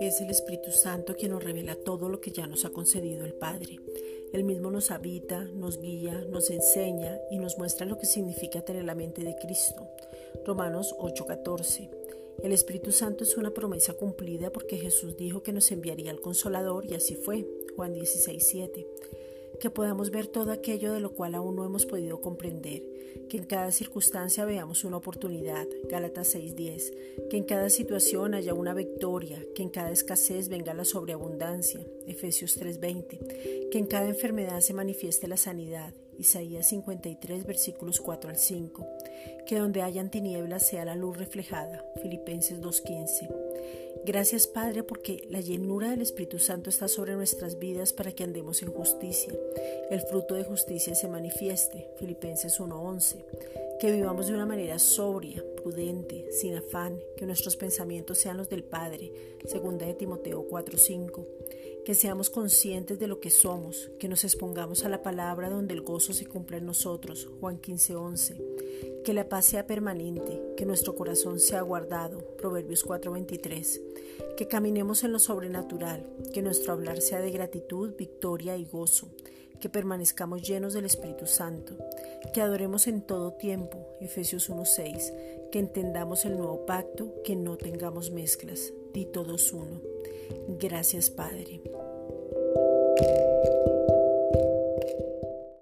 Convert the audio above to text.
Es el Espíritu Santo quien nos revela todo lo que ya nos ha concedido el Padre. Él mismo nos habita, nos guía, nos enseña y nos muestra lo que significa tener la mente de Cristo. Romanos 8:14. El Espíritu Santo es una promesa cumplida porque Jesús dijo que nos enviaría al Consolador y así fue. Juan 16:7 que podamos ver todo aquello de lo cual aún no hemos podido comprender, que en cada circunstancia veamos una oportunidad, Gálatas 6:10, que en cada situación haya una victoria, que en cada escasez venga la sobreabundancia, Efesios 3:20, que en cada enfermedad se manifieste la sanidad, Isaías 53 versículos 4 al 5, que donde hayan tinieblas sea la luz reflejada, Filipenses 2:15 Gracias Padre porque la llenura del Espíritu Santo está sobre nuestras vidas para que andemos en justicia. El fruto de justicia se manifieste. Filipenses 1:11. Que vivamos de una manera sobria, prudente, sin afán, que nuestros pensamientos sean los del Padre. Segunda de Timoteo 4:5 que seamos conscientes de lo que somos, que nos expongamos a la palabra donde el gozo se cumpla en nosotros, Juan 15:11, que la paz sea permanente, que nuestro corazón sea guardado, Proverbios 4:23, que caminemos en lo sobrenatural, que nuestro hablar sea de gratitud, victoria y gozo, que permanezcamos llenos del Espíritu Santo, que adoremos en todo tiempo, Efesios 1:6, que entendamos el nuevo pacto, que no tengamos mezclas, Tito 2:1. Gracias Padre.